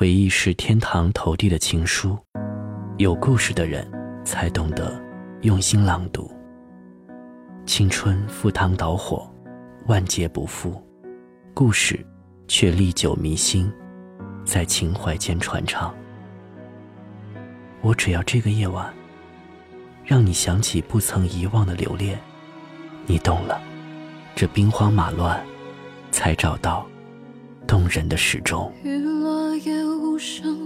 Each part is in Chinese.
回忆是天堂投递的情书，有故事的人才懂得用心朗读。青春赴汤蹈火，万劫不复，故事却历久弥新，在情怀间传唱。我只要这个夜晚，让你想起不曾遗忘的留恋，你懂了。这兵荒马乱，才找到人的始终。雨落也无声，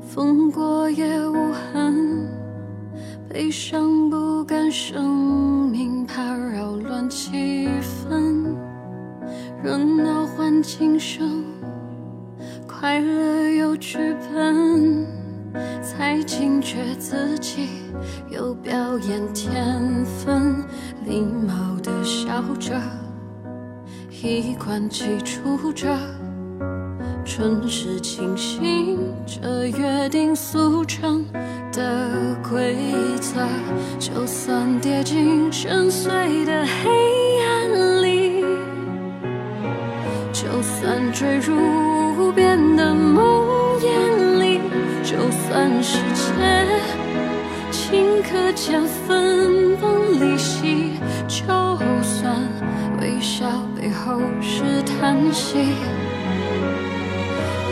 风过也无痕，悲伤不甘生命，怕扰乱气氛。热闹换轻声，快乐有剧本，才惊觉自己有表演天分。礼貌的笑着，衣冠齐出着，春时清醒着约定俗成的规则。就算跌进深邃的黑暗里，就算坠入无边的梦魇里，就算世界顷刻间分息，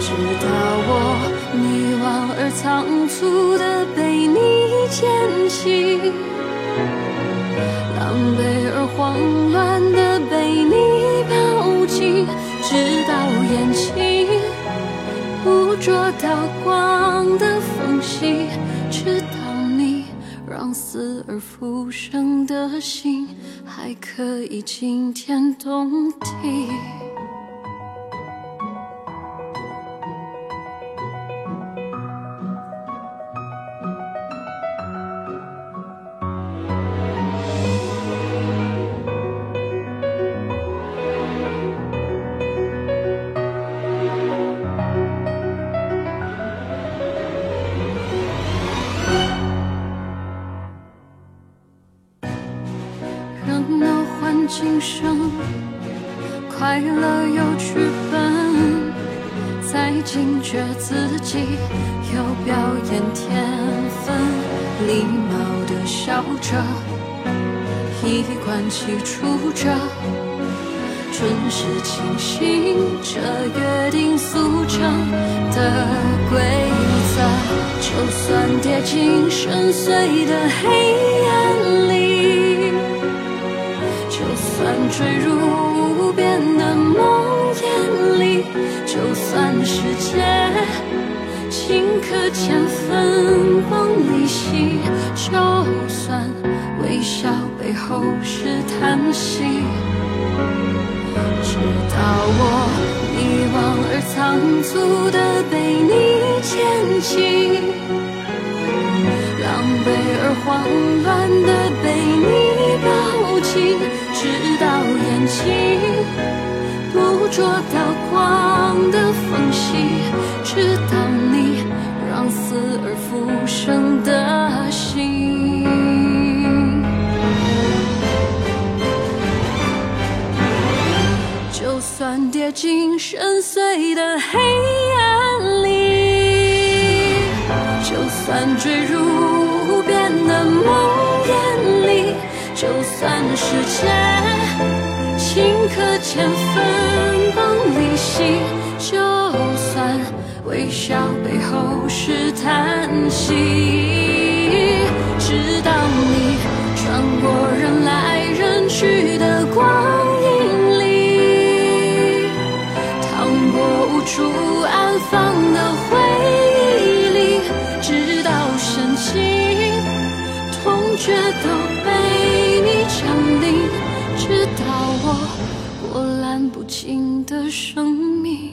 直到我迷惘而仓促的被你捡起，狼狈而慌乱的被你抱紧，直到眼睛捕捉到光的缝隙，直到你让死而复生的心还可以惊天动地。今生，快乐有剧本，才惊觉自己有表演天分。礼貌的笑着，衣冠齐出着，准时清醒着约定俗成的规则。就算跌进深邃的黑暗里。算坠入无边的梦魇里，就算世界顷刻间分崩离析，就算微笑背后是叹息，直到我迷惘而仓促的被你捡起。狼狈而慌乱的被你捉到光的缝隙，直到你让死而复生的心。就算跌进深邃的黑暗里，就算坠入无边的梦魇里，就算世界顷刻间分崩离析，就算微笑背后是叹息，直到你穿过人来人去的光影里。淌过无处安放的回忆里，直到深情痛觉都被你降临，直到我波澜不惊的生命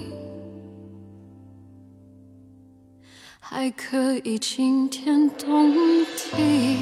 还可以惊天动地。